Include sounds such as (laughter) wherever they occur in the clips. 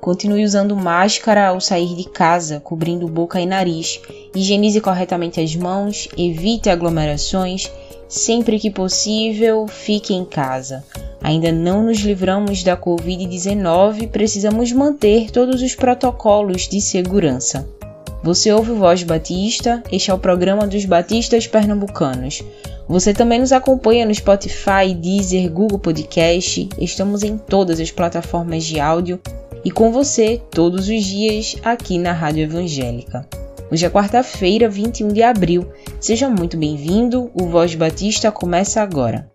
Continue usando máscara ao sair de casa, cobrindo boca e nariz. Higienize corretamente as mãos, evite aglomerações. Sempre que possível, fique em casa. Ainda não nos livramos da Covid-19, precisamos manter todos os protocolos de segurança. Você ouve Voz Batista, este é o programa dos Batistas Pernambucanos. Você também nos acompanha no Spotify, Deezer, Google Podcast, estamos em todas as plataformas de áudio e com você todos os dias aqui na Rádio Evangélica. Hoje é quarta-feira, 21 de abril. Seja muito bem-vindo. O Voz Batista começa agora.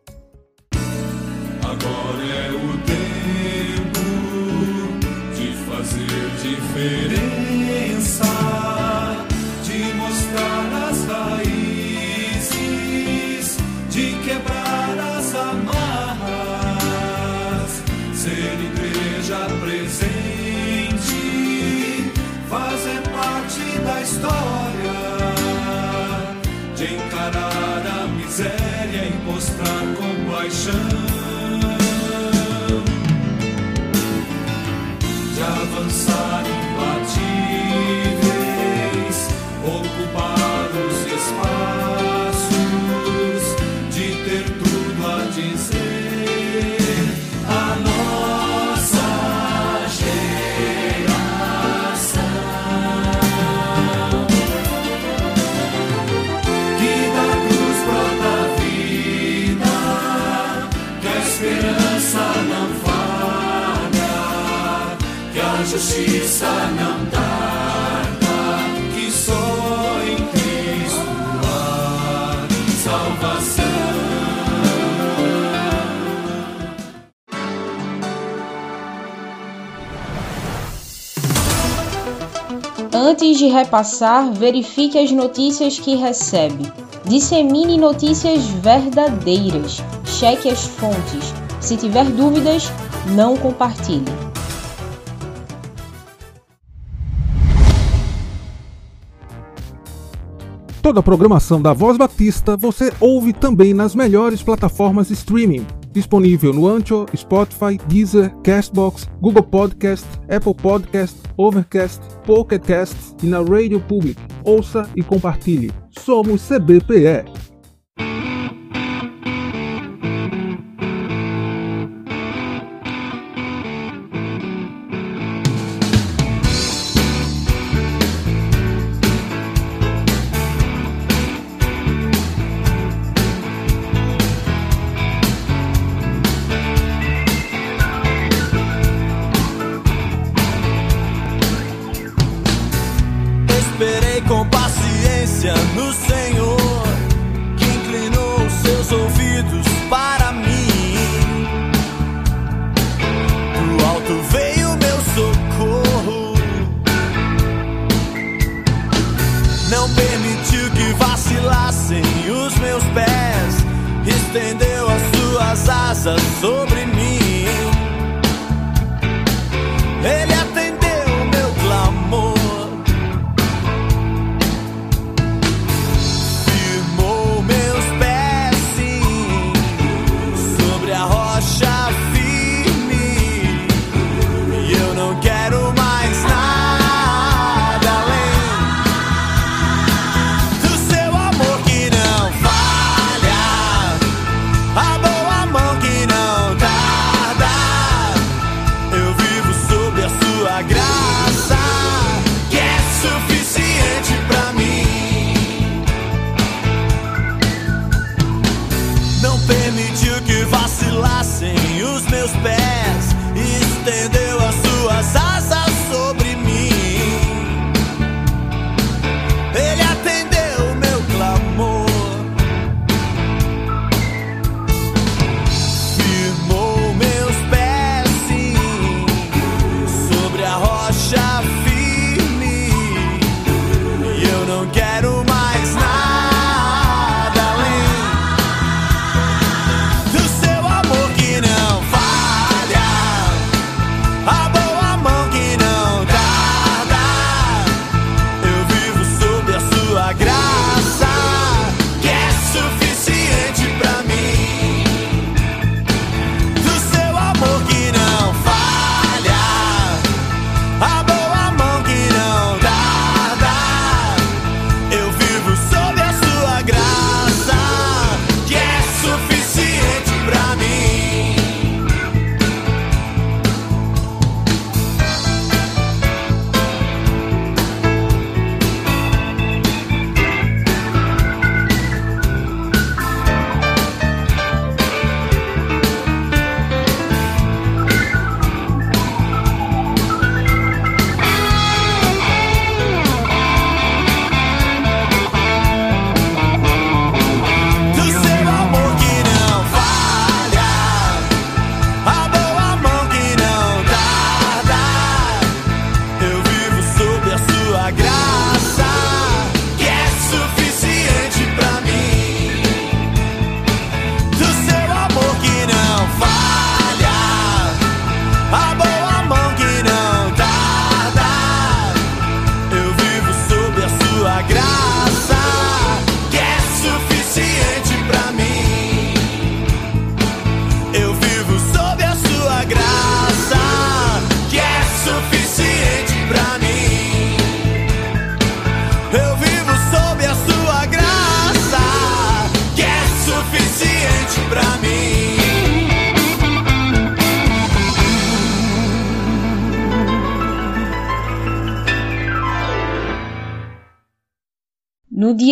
Agora é o tempo de fazer diferença, a justiça não tarda, que só em Cristo há salvação. Antes de repassar, verifique as notícias que recebe. Dissemine notícias verdadeiras. Cheque as fontes. Se tiver dúvidas, não compartilhe. Toda a programação da Voz Batista você ouve também nas melhores plataformas streaming. Disponível no Ancho, Spotify, Deezer, Castbox, Google Podcast, Apple Podcast, Overcast, Pocket Cast e na Radio Public. Ouça e compartilhe. Somos CBPE.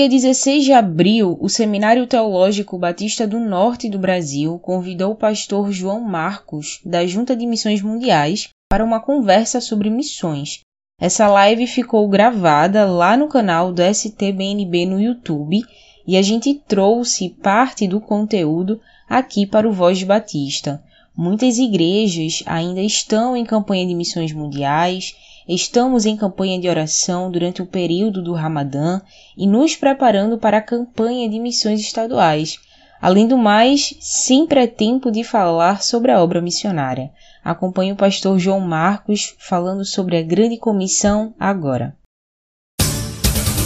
Dia 16 de abril, o Seminário Teológico Batista do Norte do Brasil convidou o pastor João Marcos, da Junta de Missões Mundiais, para uma conversa sobre missões. Essa live ficou gravada lá no canal do STBNB no YouTube e a gente trouxe parte do conteúdo aqui para o Voz Batista. Muitas igrejas ainda estão em campanha de missões mundiais Estamos em campanha de oração durante o período do Ramadã e nos preparando para a campanha de missões estaduais. Além do mais, sempre é tempo de falar sobre a obra missionária. Acompanhe o pastor João Marcos falando sobre a grande comissão agora.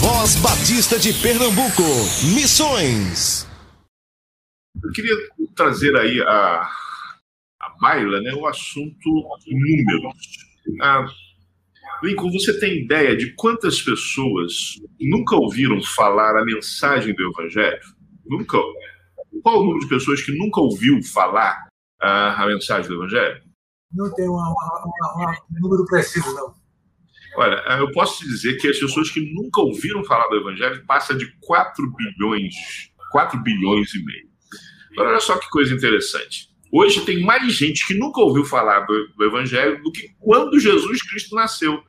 Voz Batista de Pernambuco, Missões. Eu queria trazer aí a, a baila, né, o assunto números. Ah, Lincoln, você tem ideia de quantas pessoas nunca ouviram falar a mensagem do Evangelho? Nunca. Qual o número de pessoas que nunca ouviu falar a, a mensagem do Evangelho? Não tem um número preciso, não. Olha, eu posso te dizer que as pessoas que nunca ouviram falar do Evangelho passa de 4 bilhões, 4 bilhões e meio. Então, olha só que coisa interessante. Hoje tem mais gente que nunca ouviu falar do, do, Evangelho do que quando Jesus Cristo nasceu.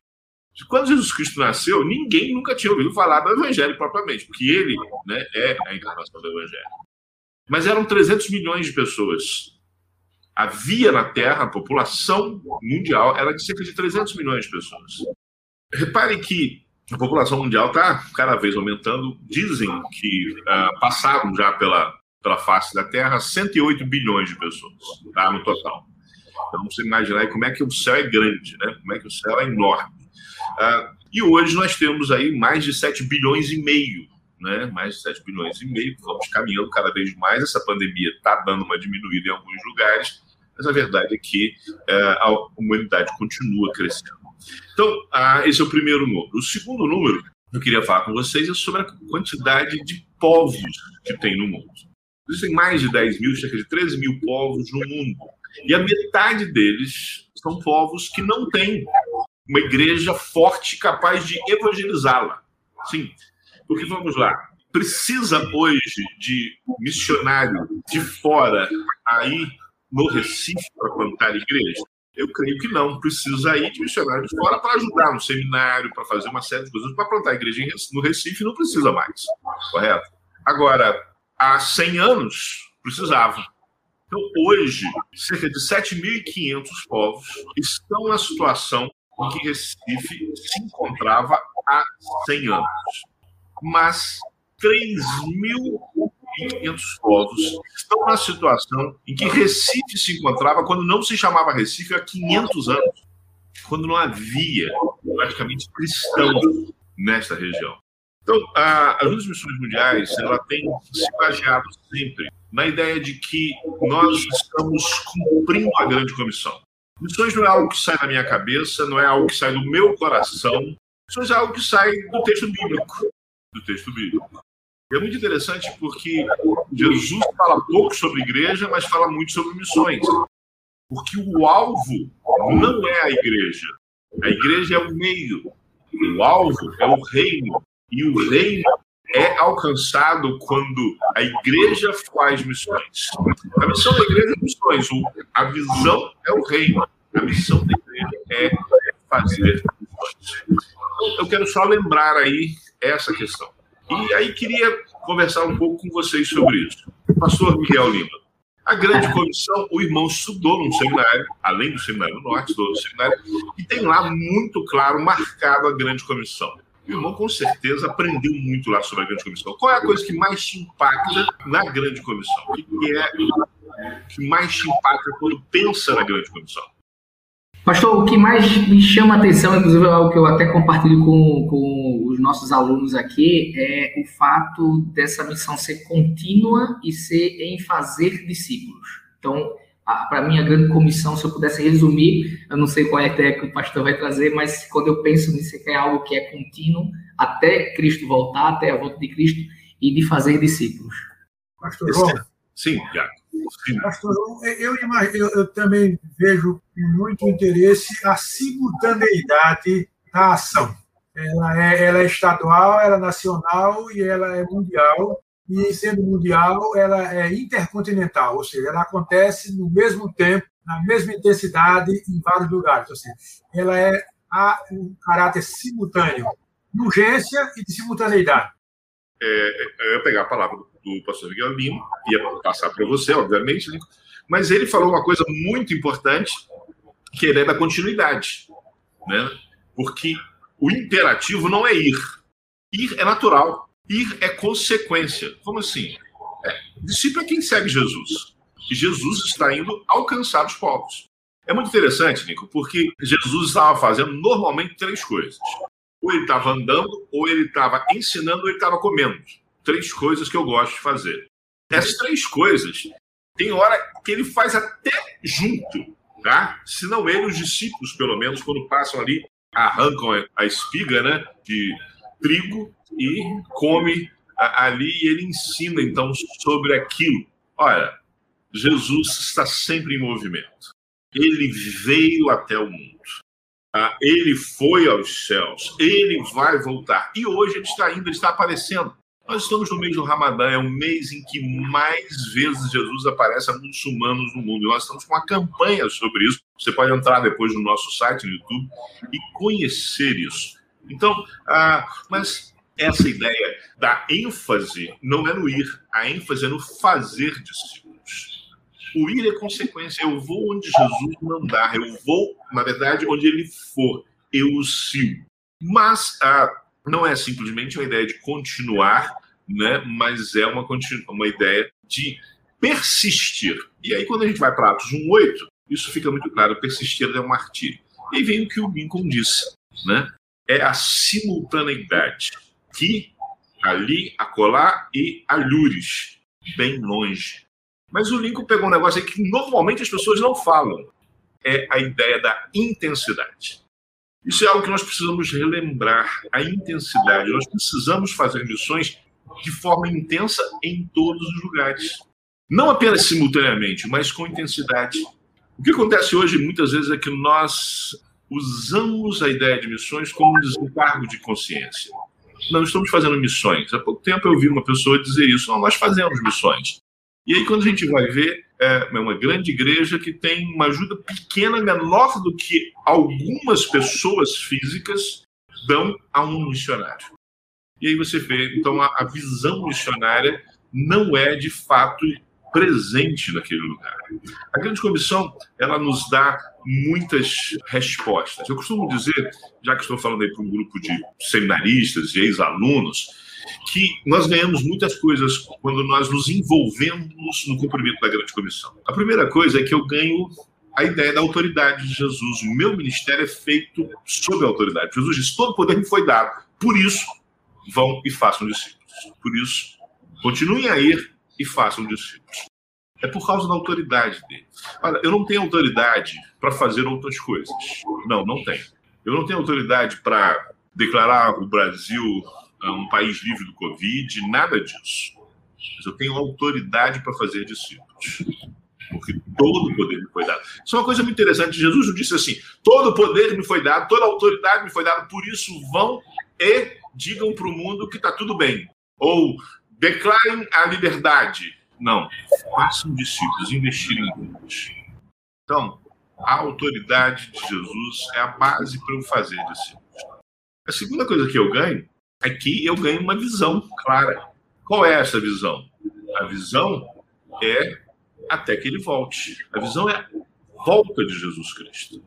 Quando Jesus Cristo nasceu, ninguém nunca tinha ouvido falar do Evangelho propriamente, porque ele né, é a encarnação do Evangelho. Mas eram 300 milhões de pessoas. Havia na Terra, a população mundial era de cerca de 300 milhões de pessoas. Reparem que a população mundial está cada vez aumentando. Dizem que uh, passaram já pela pela face da Terra 108 bilhões de pessoas, tá, no total. Então você imaginar como é que o céu é grande, né? Como é que o céu é enorme. Ah, e hoje nós temos aí mais de 7 bilhões e meio, né? Mais de 7 bilhões e meio, vamos caminhando cada vez mais. Essa pandemia está dando uma diminuída em alguns lugares, mas a verdade é que ah, a humanidade continua crescendo. Então, ah, esse é o primeiro número. O segundo número que eu queria falar com vocês é sobre a quantidade de povos que tem no mundo. Existem mais de 10 mil, cerca de 13 mil povos no mundo. E a metade deles são povos que não têm uma igreja forte capaz de evangelizá-la. Sim, porque vamos lá, precisa hoje de missionário de fora aí no Recife para plantar igreja? Eu creio que não. Precisa aí de missionário de fora para ajudar no seminário, para fazer uma série de coisas. Para plantar igreja no Recife não precisa mais. Correto? Agora, há 100 anos precisavam. Então, hoje, cerca de 7.500 povos estão na situação em que Recife se encontrava há 100 anos. Mas 3.500 povos estão na situação em que Recife se encontrava quando não se chamava Recife há 500 anos, quando não havia praticamente cristãos nesta região. Então, a, missões mundiais, ela tem se baseado sempre na ideia de que nós estamos cumprindo a grande comissão. Missões não é algo que sai da minha cabeça, não é algo que sai do meu coração, missões é algo que sai do texto bíblico. Do texto bíblico. E é muito interessante porque Jesus fala pouco sobre igreja, mas fala muito sobre missões. Porque o alvo não é a igreja. A igreja é o meio. O alvo é o reino. E o reino é alcançado quando a igreja faz missões. A missão da igreja é missões, a visão é o reino. A missão da igreja é fazer missões. Então, eu quero só lembrar aí essa questão. E aí queria conversar um pouco com vocês sobre isso. Pastor Miguel Lima, a grande comissão, o irmão estudou num seminário, além do seminário do norte, estudou no seminário, e tem lá muito claro marcado a grande comissão. O irmão com certeza aprendeu muito lá sobre a grande comissão. Qual é a coisa que mais te impacta na grande comissão? O que é que mais te impacta quando pensa na grande comissão? Pastor, o que mais me chama a atenção, inclusive é algo que eu até compartilho com, com os nossos alunos aqui, é o fato dessa missão ser contínua e ser em fazer discípulos. Então, para mim, a grande comissão, se eu pudesse resumir, eu não sei qual é a ideia que o pastor vai trazer, mas quando eu penso nisso, é, é algo que é contínuo até Cristo voltar, até a volta de Cristo, e de fazer discípulos. Pastor João. Sim, Tiago. Pastor João, eu, eu, eu também vejo com muito interesse a simultaneidade da ação. Ela é, ela é estadual, ela é nacional e ela é mundial. E sendo mundial, ela é intercontinental, ou seja, ela acontece no mesmo tempo, na mesma intensidade em vários lugares. Ou seja, ela é a um caráter simultâneo, de urgência e de simultaneidade. É, eu ia pegar a palavra do, do pastor Miguel Lima, ia passar para você, obviamente, né? mas ele falou uma coisa muito importante, que é da continuidade. Né? Porque o imperativo não é ir. Ir é natural. Ir é consequência. Como assim? É, discípulo é quem segue Jesus. E Jesus está indo alcançar os povos. É muito interessante, Nico, porque Jesus estava fazendo normalmente três coisas. Ou ele estava andando, ou ele estava ensinando, ou ele estava comendo. Três coisas que eu gosto de fazer. Essas três coisas, tem hora que ele faz até junto, tá? Se não ele, os discípulos, pelo menos, quando passam ali, arrancam a espiga, né, de trigo e come ali e ele ensina então sobre aquilo. Olha, Jesus está sempre em movimento. Ele veio até o mundo. Ah, ele foi aos céus. Ele vai voltar. E hoje ele está indo, ele está aparecendo. Nós estamos no mês do Ramadã, é o mês em que mais vezes Jesus aparece a muçulmanos no mundo. E nós estamos com uma campanha sobre isso. Você pode entrar depois no nosso site, no YouTube, e conhecer isso. Então, ah, mas essa ideia da ênfase não é no ir, a ênfase é no fazer discípulos. O ir é consequência. Eu vou onde Jesus mandar, eu vou, na verdade, onde ele for, eu o sigo. Mas ah, não é simplesmente uma ideia de continuar, né? mas é uma, uma ideia de persistir. E aí, quando a gente vai para Atos 1,8, isso fica muito claro: persistir é um martírio. E vem o que o Lincoln disse, né? É a simultaneidade que ali, acolá e alhures, bem longe. Mas o Lincoln pegou um negócio aí que normalmente as pessoas não falam. É a ideia da intensidade. Isso é algo que nós precisamos relembrar, a intensidade. Nós precisamos fazer missões de forma intensa em todos os lugares. Não apenas simultaneamente, mas com intensidade. O que acontece hoje, muitas vezes, é que nós usamos a ideia de missões como um desencargo de consciência. Não estamos fazendo missões. Há pouco tempo eu vi uma pessoa dizer isso. Não, nós fazemos missões. E aí, quando a gente vai ver, é uma grande igreja que tem uma ajuda pequena, menor do que algumas pessoas físicas dão a um missionário. E aí você vê, então, a visão missionária não é de fato presente naquele lugar. A grande comissão, ela nos dá muitas respostas. Eu costumo dizer, já que estou falando aí para um grupo de seminaristas e ex-alunos, que nós ganhamos muitas coisas quando nós nos envolvemos no cumprimento da grande comissão. A primeira coisa é que eu ganho a ideia da autoridade de Jesus. O meu ministério é feito sob a autoridade. Jesus disse: todo poder me foi dado. Por isso, vão e façam discípulos. Por isso, continuem a ir e façam discípulos. É por causa da autoridade dele. Olha, eu não tenho autoridade para fazer outras coisas. Não, não tenho. Eu não tenho autoridade para declarar o Brasil ah, um país livre do Covid, nada disso. Mas eu tenho autoridade para fazer discípulos. Porque todo o poder me foi dado. Isso é uma coisa muito interessante. Jesus disse assim: todo o poder me foi dado, toda a autoridade me foi dada, por isso vão e digam para o mundo que está tudo bem. Ou declarem a liberdade. Não. Façam discípulos, investirem em Deus. Então, a autoridade de Jesus é a base para eu fazer discípulos. A segunda coisa que eu ganho é que eu ganho uma visão clara. Qual é essa visão? A visão é até que ele volte. A visão é a volta de Jesus Cristo.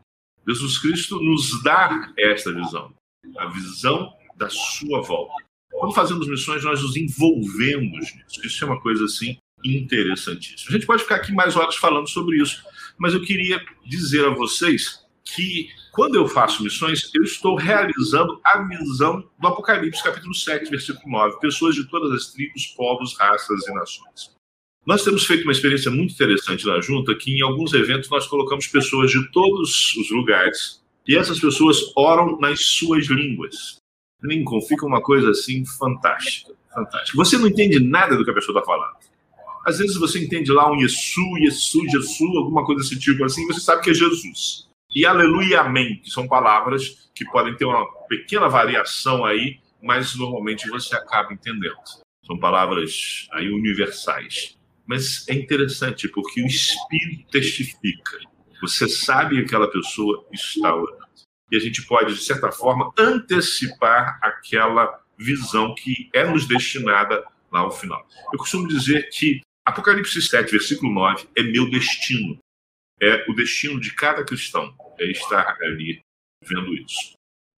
Jesus Cristo nos dá esta visão, a visão da sua volta. Quando fazemos missões, nós nos envolvemos nisso. Isso é uma coisa assim interessantíssima. A gente pode ficar aqui mais horas falando sobre isso, mas eu queria dizer a vocês que quando eu faço missões, eu estou realizando a visão do Apocalipse, capítulo 7, versículo 9. Pessoas de todas as tribos, povos, raças e nações. Nós temos feito uma experiência muito interessante na Junta, que em alguns eventos nós colocamos pessoas de todos os lugares e essas pessoas oram nas suas línguas. Lincoln, fica uma coisa assim fantástica. Fantástica. Você não entende nada do que a pessoa está falando. Às vezes você entende lá um Yesu, Yesu, Yesu, alguma coisa desse tipo assim, você sabe que é Jesus. e aleluia amém, que são palavras que podem ter uma pequena variação aí, mas normalmente você acaba entendendo. São palavras aí universais. Mas é interessante porque o Espírito testifica. Você sabe que aquela pessoa está orando. E a gente pode, de certa forma, antecipar aquela visão que é nos destinada lá ao final. Eu costumo dizer que Apocalipse 7, versículo 9, é meu destino. É o destino de cada cristão, é estar ali vendo isso.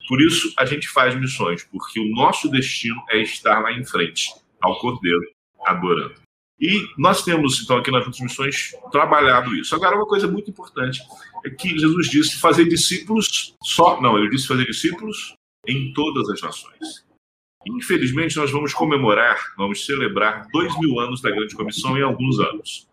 Por isso, a gente faz missões, porque o nosso destino é estar lá em frente, ao Cordeiro, adorando. E nós temos, então, aqui nas nossas missões, trabalhado isso. Agora, uma coisa muito importante é que Jesus disse fazer discípulos só. Não, ele disse fazer discípulos em todas as nações. Infelizmente, nós vamos comemorar, vamos celebrar dois mil anos da Grande Comissão em alguns anos.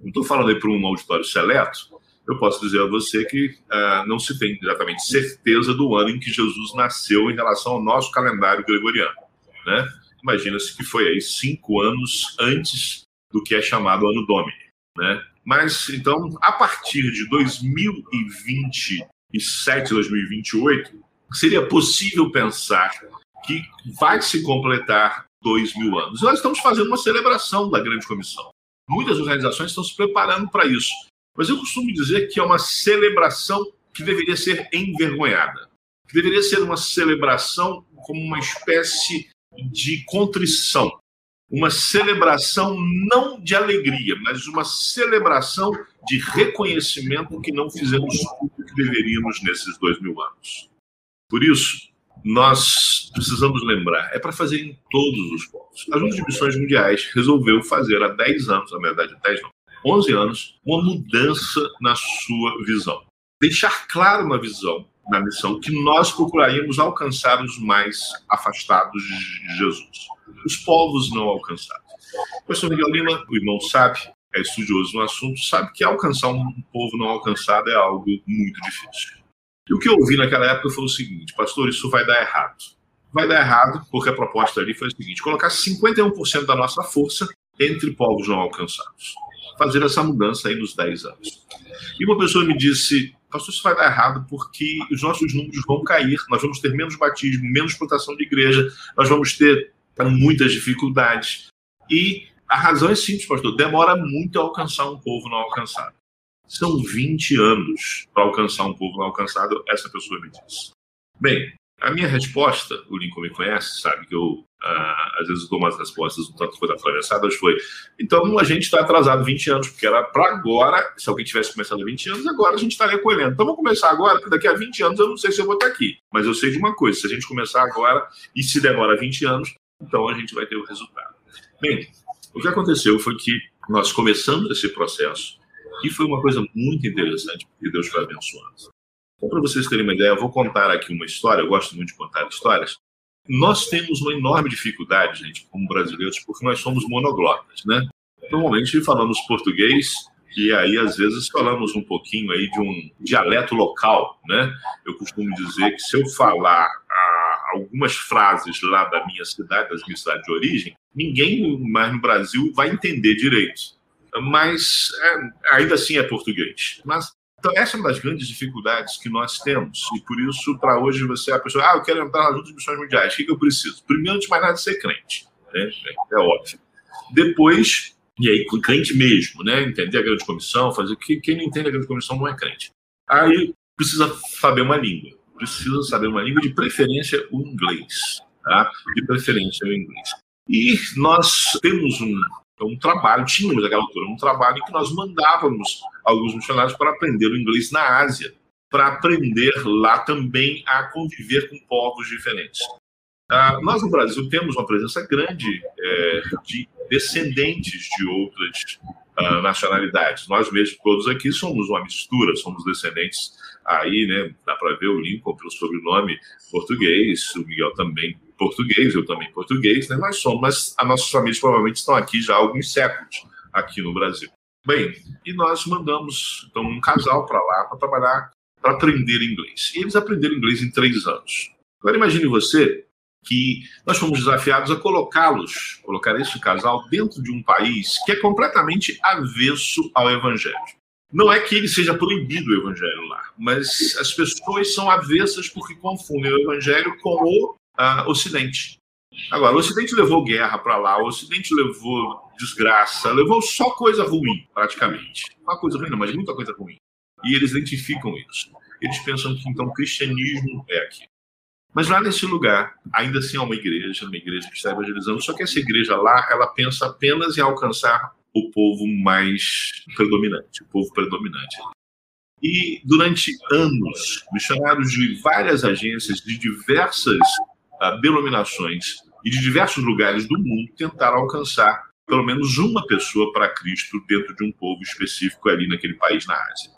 Não estou falando aí para um auditório seleto, eu posso dizer a você que uh, não se tem exatamente certeza do ano em que Jesus nasceu em relação ao nosso calendário gregoriano. Né? Imagina-se que foi aí cinco anos antes do que é chamado Ano Domini. Né? Mas, então, a partir de 2027, 2028, seria possível pensar que vai se completar dois mil anos. Nós estamos fazendo uma celebração da Grande Comissão. Muitas organizações estão se preparando para isso. Mas eu costumo dizer que é uma celebração que deveria ser envergonhada, que deveria ser uma celebração como uma espécie de contrição, uma celebração não de alegria, mas uma celebração de reconhecimento que não fizemos tudo que deveríamos nesses dois mil anos. Por isso, nós precisamos lembrar, é para fazer em todos os povos. A Junta de Missões Mundiais resolveu fazer há 10 anos, na verdade 10 não, 11 anos, uma mudança na sua visão. Deixar claro na visão, na missão, que nós procuraríamos alcançar os mais afastados de Jesus, os povos não alcançados. O professor Miguel Lima, o irmão sabe, é estudioso no assunto, sabe que alcançar um povo não alcançado é algo muito difícil. E o que eu ouvi naquela época foi o seguinte, pastor, isso vai dar errado. Vai dar errado porque a proposta ali foi a seguinte, colocar 51% da nossa força entre povos não alcançados. Fazer essa mudança aí nos 10 anos. E uma pessoa me disse, pastor, isso vai dar errado porque os nossos números vão cair, nós vamos ter menos batismo, menos plantação de igreja, nós vamos ter muitas dificuldades. E a razão é simples, pastor, demora muito a alcançar um povo não alcançado. São 20 anos para alcançar um povo não alcançado, essa pessoa me disse. Bem, a minha resposta, o Lincoln me conhece, sabe que eu ah, às vezes dou umas respostas um tanto quanto atravessadas, foi então a gente está atrasado 20 anos, porque era para agora, se alguém tivesse começado há 20 anos, agora a gente estaria colhendo. Então vamos começar agora, porque daqui a 20 anos eu não sei se eu vou estar aqui, mas eu sei de uma coisa, se a gente começar agora e se demora 20 anos, então a gente vai ter o resultado. Bem, o que aconteceu foi que nós começamos esse processo e foi uma coisa muito interessante, porque Deus foi abençoando. Então, para vocês terem uma ideia, eu vou contar aqui uma história, eu gosto muito de contar histórias. Nós temos uma enorme dificuldade, gente, como brasileiros, porque nós somos monoglotas, né? Normalmente falamos português e aí às vezes falamos um pouquinho aí de um dialeto local, né? Eu costumo dizer que se eu falar ah, algumas frases lá da minha cidade, da minha cidade de origem, ninguém mais no Brasil vai entender direito mas é, ainda assim é português. Mas então, essa é uma das grandes dificuldades que nós temos. E por isso, para hoje, você é a pessoa, ah, eu quero entrar nas outras missões mundiais. O que, que eu preciso? Primeiro, antes de mais nada, ser crente. Né? É óbvio. Depois, e aí, crente mesmo, né? Entender a grande comissão, fazer. Quem não entende a grande comissão não é crente. Aí, precisa saber uma língua. Precisa saber uma língua, de preferência o inglês. Tá? De preferência o inglês. E nós temos um, um trabalho, tínhamos naquela altura um trabalho em que nós mandávamos alguns missionários para aprender o inglês na Ásia, para aprender lá também a conviver com povos diferentes. Ah, nós no Brasil temos uma presença grande é, de descendentes de outras ah, nacionalidades. Nós mesmos todos aqui somos uma mistura, somos descendentes aí, né? Dá para ver o Lincoln pelo sobrenome português, o Miguel também português, eu também português, né? Mas somos, mas as nossas famílias provavelmente estão aqui já há alguns séculos aqui no Brasil. Bem, e nós mandamos então um casal para lá para trabalhar, para aprender inglês. E eles aprenderam inglês em três anos. Agora imagine você que nós fomos desafiados a colocá-los, colocar esse casal dentro de um país que é completamente avesso ao evangelho. Não é que ele seja proibido o evangelho lá, mas as pessoas são avessas porque confundem o evangelho com o uh, Ocidente. Agora, o Ocidente levou guerra para lá, o Ocidente levou desgraça, levou só coisa ruim, praticamente. Uma coisa ruim, não, mas muita coisa ruim. E eles identificam isso. Eles pensam que então o cristianismo é aqui. Mas lá nesse lugar, ainda assim há uma igreja, uma igreja que está evangelizando, só que essa igreja lá, ela pensa apenas em alcançar o povo mais predominante, o povo predominante. E durante anos, missionários de várias agências, de diversas uh, denominações e de diversos lugares do mundo tentaram alcançar pelo menos uma pessoa para Cristo dentro de um povo específico ali naquele país na Ásia.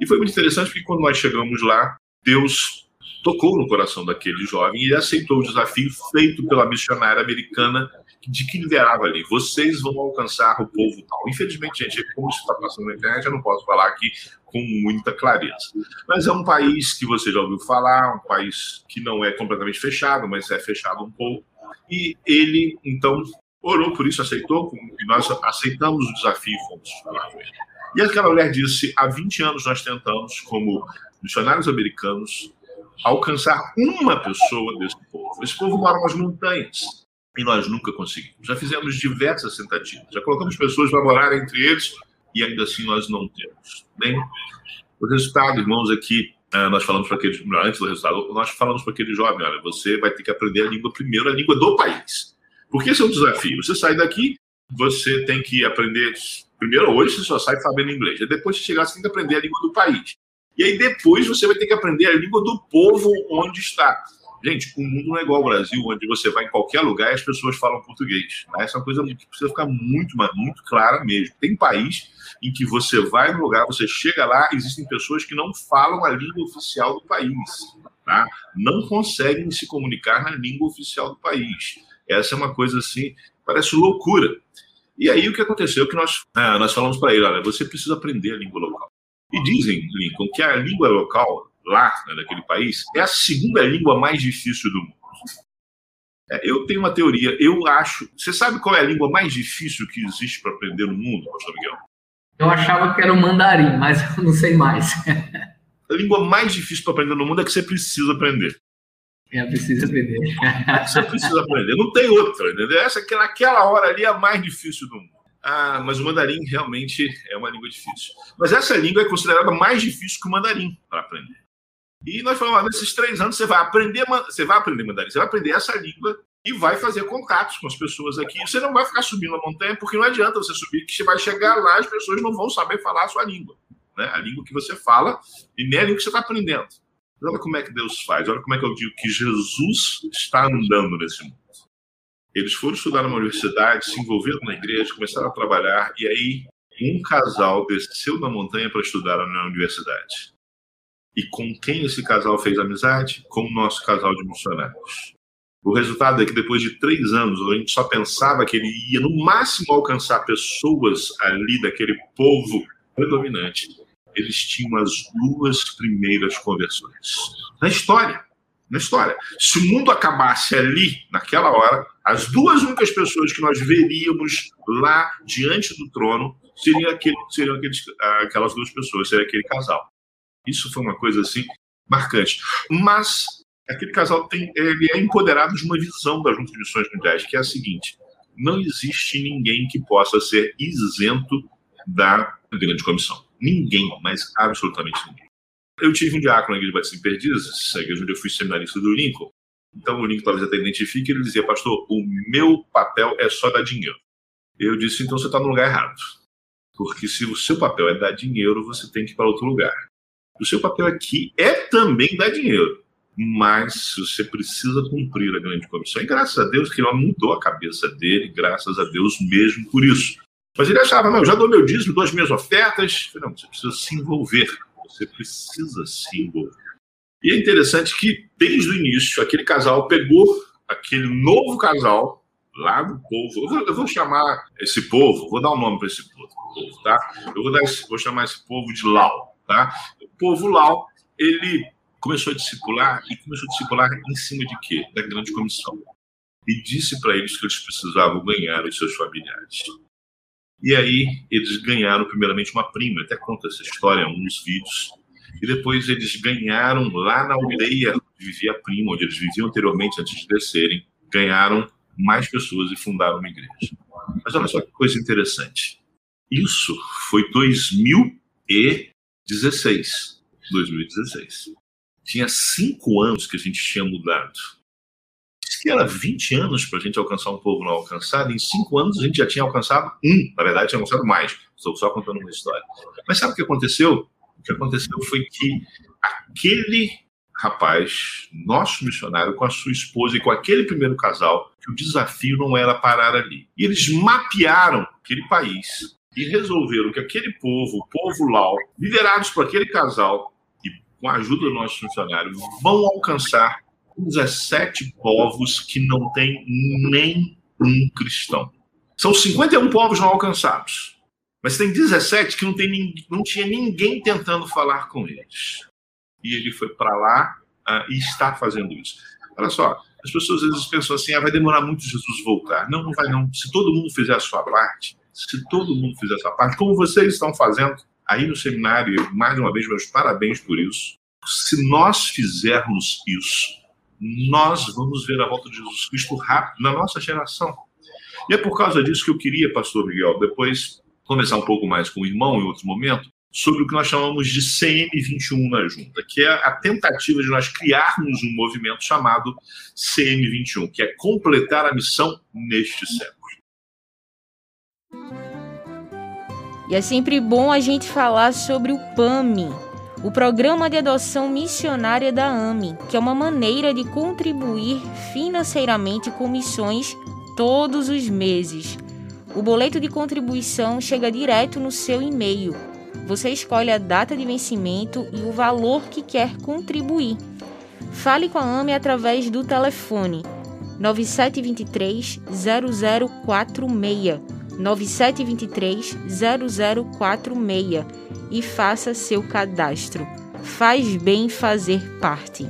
E foi muito interessante porque quando nós chegamos lá, Deus tocou no coração daquele jovem e ele aceitou o desafio feito pela missionária americana de que liderava ali. Vocês vão alcançar o povo tal. Infelizmente, gente, como isso está passando na internet, eu não posso falar aqui com muita clareza. Mas é um país que você já ouviu falar, um país que não é completamente fechado, mas é fechado um pouco. E ele, então, orou por isso, aceitou, e nós aceitamos o desafio e fomos falar com ele. E aquela mulher disse: há 20 anos nós tentamos, como missionários americanos, alcançar uma pessoa desse povo. Esse povo mora nas montanhas e nós nunca conseguimos. Já fizemos diversas tentativas, já colocamos pessoas para morar entre eles e ainda assim nós não temos. Bem, o resultado, irmãos, aqui é nós falamos para aquele antes do resultado, nós falamos para aquele jovem, olha, você vai ter que aprender a língua primeiro, a língua do país. Porque esse é um desafio. Você sai daqui, você tem que aprender primeiro hoje você só sai sabendo inglês. Depois de chegar, você tem que aprender a língua do país. E aí depois você vai ter que aprender a língua do povo onde está. Gente, o mundo não é igual ao Brasil, onde você vai em qualquer lugar e as pessoas falam português. Né? Essa é uma coisa que precisa ficar muito, muito clara mesmo. Tem país em que você vai no lugar, você chega lá, existem pessoas que não falam a língua oficial do país. Tá? Não conseguem se comunicar na língua oficial do país. Essa é uma coisa assim, parece loucura. E aí o que aconteceu? Que nós, ah, nós falamos para ele: olha, você precisa aprender a língua local. E dizem, Lincoln, que a língua local, lá, né, naquele país, é a segunda língua mais difícil do mundo. É, eu tenho uma teoria, eu acho. Você sabe qual é a língua mais difícil que existe para aprender no mundo, Pastor Miguel? Eu achava que era o mandarim, mas eu não sei mais. a língua mais difícil para aprender no mundo é que você precisa aprender. É, precisa aprender. (laughs) você precisa aprender. Não tem outra, entendeu? Essa que naquela hora ali é a mais difícil do mundo. Ah, mas o mandarim realmente é uma língua difícil. Mas essa língua é considerada mais difícil que o mandarim para aprender. E nós falamos, ah, nesses três anos você vai aprender, você vai aprender mandarim, você vai aprender essa língua e vai fazer contatos com as pessoas aqui. Você não vai ficar subindo a montanha, porque não adianta você subir, que você vai chegar lá, as pessoas não vão saber falar a sua língua. Né? A língua que você fala e nem a língua que você está aprendendo. Olha como é que Deus faz, olha como é que eu digo que Jesus está andando nesse mundo. Eles foram estudar numa universidade, se envolveram na igreja, começaram a trabalhar, e aí um casal desceu da montanha para estudar na universidade. E com quem esse casal fez amizade? Com o nosso casal de missionários. O resultado é que depois de três anos, a gente só pensava que ele ia no máximo alcançar pessoas ali daquele povo predominante eles tinham as duas primeiras conversões. Na história. Na história. Se o mundo acabasse ali, naquela hora, as duas únicas pessoas que nós veríamos lá diante do trono seriam, aquele, seriam aqueles, aquelas duas pessoas, seria aquele casal. Isso foi uma coisa assim marcante. Mas aquele casal tem, ele é empoderado de uma visão das juntas missões mundiais, que é a seguinte: não existe ninguém que possa ser isento da grande comissão. Ninguém, mas absolutamente ninguém. Eu tive um diácono na igreja Batista em Perdizes, a igreja onde eu fui seminarista do Lincoln. Então o Lincoln talvez até identifique, ele dizia, pastor, o meu papel é só dar dinheiro. Eu disse, então você está no lugar errado. Porque se o seu papel é dar dinheiro, você tem que ir para outro lugar. O seu papel aqui é também dar dinheiro. Mas você precisa cumprir a grande comissão. E graças a Deus que ele mudou a cabeça dele, graças a Deus mesmo por isso. Mas ele achava, não, já dou meu dízimo, dou as minhas ofertas. Não, você precisa se envolver. Você precisa se envolver. E é interessante que, desde o início, aquele casal pegou aquele novo casal lá do povo. Eu vou, eu vou chamar esse povo, vou dar um nome para esse povo, tá? Eu vou, dar esse, vou chamar esse povo de Lau, tá? O povo Lau, ele começou a discipular e começou a discipular em cima de quê? Da grande comissão. E disse para eles que eles precisavam ganhar os seus familiares. E aí eles ganharam primeiramente uma prima, até conta essa história em um dos vídeos. E depois eles ganharam lá na aldeia onde vivia a prima, onde eles viviam anteriormente antes de descerem, ganharam mais pessoas e fundaram uma igreja. Mas olha só que coisa interessante. Isso foi 2016. 2016. Tinha cinco anos que a gente tinha mudado. Diz que era 20 anos para a gente alcançar um povo não alcançado. Em cinco anos a gente já tinha alcançado um. Na verdade, tinha alcançado mais. Estou só contando uma história. Mas sabe o que aconteceu? O que aconteceu foi que aquele rapaz, nosso missionário, com a sua esposa e com aquele primeiro casal, que o desafio não era parar ali. E eles mapearam aquele país e resolveram que aquele povo, o povo Lau, liderados por aquele casal e com a ajuda do nosso funcionário, vão alcançar 17 povos que não têm nem um cristão. São 51 povos não alcançados. Mas tem 17 que não, tem, não tinha ninguém tentando falar com eles. E ele foi para lá uh, e está fazendo isso. Olha só, as pessoas às vezes pensam assim: ah, vai demorar muito Jesus voltar. Não, não vai não. Se todo mundo fizer a sua parte, se todo mundo fizer a sua parte, como vocês estão fazendo aí no seminário, mais uma vez, meus parabéns por isso. Se nós fizermos isso, nós vamos ver a volta de Jesus Cristo rápido na nossa geração. E é por causa disso que eu queria, pastor Miguel, depois conversar um pouco mais com o irmão em outro momento, sobre o que nós chamamos de CM21 na junta, que é a tentativa de nós criarmos um movimento chamado CM21, que é completar a missão neste século. E é sempre bom a gente falar sobre o PAMI, o Programa de Adoção Missionária da AMI, que é uma maneira de contribuir financeiramente com missões todos os meses. O boleto de contribuição chega direto no seu e-mail. Você escolhe a data de vencimento e o valor que quer contribuir. Fale com a AME através do telefone 9723 0046 9723 0046 e faça seu cadastro. Faz bem fazer parte.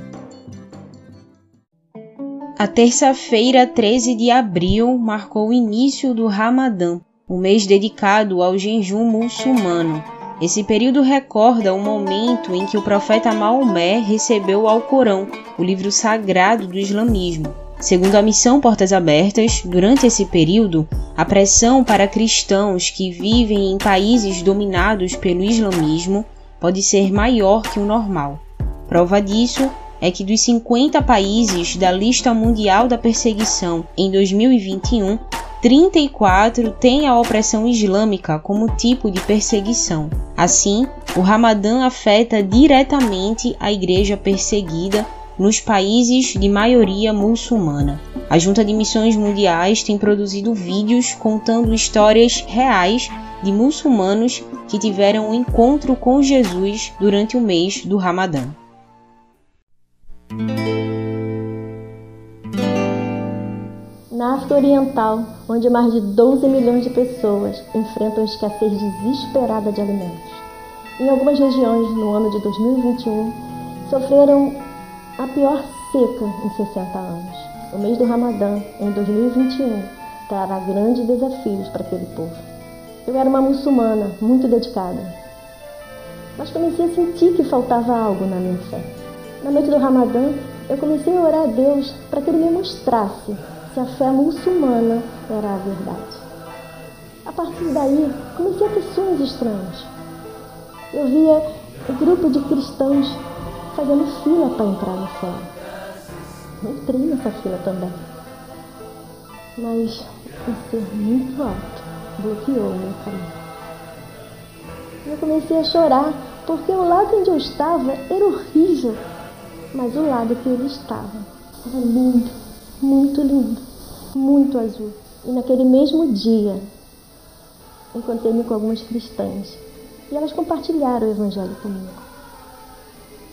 A terça-feira, 13 de abril, marcou o início do Ramadã, o mês dedicado ao jejum muçulmano. Esse período recorda o momento em que o profeta Maomé recebeu o Alcorão, o livro sagrado do islamismo. Segundo a missão Portas Abertas, durante esse período, a pressão para cristãos que vivem em países dominados pelo islamismo pode ser maior que o normal. Prova disso é que dos 50 países da lista mundial da perseguição em 2021, 34 têm a opressão islâmica como tipo de perseguição. Assim, o Ramadã afeta diretamente a igreja perseguida nos países de maioria muçulmana. A Junta de Missões Mundiais tem produzido vídeos contando histórias reais de muçulmanos que tiveram um encontro com Jesus durante o mês do Ramadã. Na África Oriental, onde mais de 12 milhões de pessoas enfrentam escassez desesperada de alimentos. Em algumas regiões, no ano de 2021, sofreram a pior seca em 60 anos. O mês do Ramadã, em 2021, trará grandes desafios para aquele povo. Eu era uma muçulmana muito dedicada, mas comecei a sentir que faltava algo na minha fé. Na noite do Ramadã, eu comecei a orar a Deus para que Ele me mostrasse se a fé muçulmana era a verdade. A partir daí, comecei a ter sonhos estranhos. Eu via um grupo de cristãos fazendo fila para entrar no céu. Entrei nessa fila também. Mas um ser muito alto bloqueou o meu caminho. Eu comecei a chorar porque o lado onde eu estava era horrível mas o lado que ele estava era lindo, muito lindo, muito azul. E naquele mesmo dia, encontrei-me com algumas cristãs e elas compartilharam o Evangelho comigo.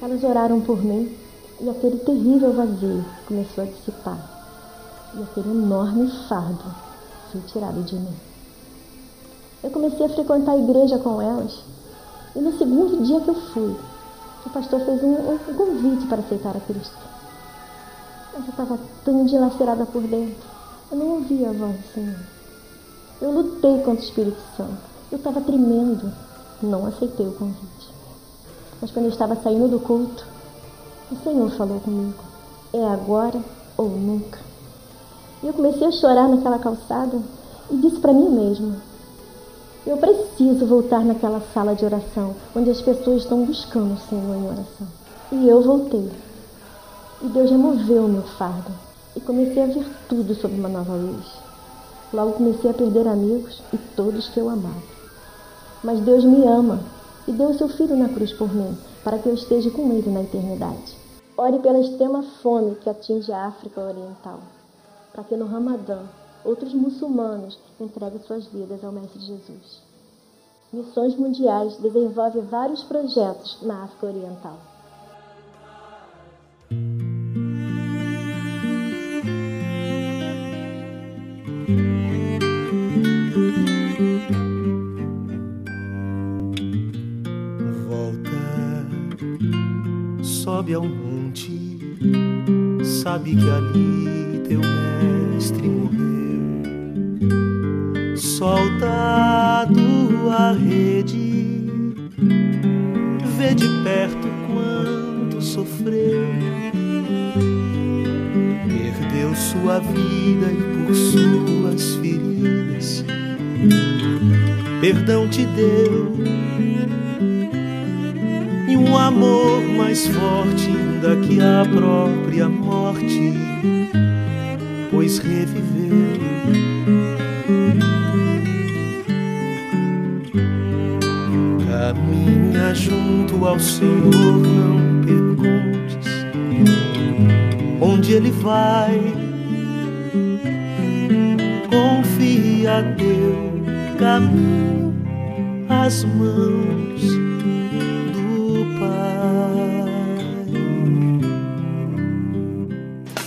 Elas oraram por mim e aquele terrível vazio começou a dissipar. E aquele enorme fardo foi tirado de mim. Eu comecei a frequentar a igreja com elas e no segundo dia que eu fui, o pastor fez um, um convite para aceitar a Cristo. Mas eu estava tão dilacerada por dentro. Eu não ouvia a voz do Senhor. Eu lutei contra o Espírito Santo. Eu estava tremendo. Não aceitei o convite. Mas quando eu estava saindo do culto, o Senhor falou comigo: é agora ou nunca. E eu comecei a chorar naquela calçada e disse para mim mesma: eu preciso voltar naquela sala de oração onde as pessoas estão buscando o Senhor em oração. E eu voltei. E Deus removeu o meu fardo. E comecei a ver tudo sob uma nova luz. Logo comecei a perder amigos e todos que eu amava. Mas Deus me ama e deu o seu filho na cruz por mim, para que eu esteja com ele na eternidade. Ore pela extrema fome que atinge a África Oriental, para que no Ramadã outros muçulmanos entreguem suas vidas ao Mestre Jesus. Missões Mundiais desenvolve vários projetos na África Oriental. Sobe ao monte, sabe que ali teu mestre morreu. Soldado a rede, vê de perto quanto sofreu. Perdeu sua vida e por suas feridas, perdão te deu. E um amor mais forte ainda que a própria morte, pois reviveu. Caminha junto ao Senhor, não perguntes onde Ele vai. Confia, deu caminho às mãos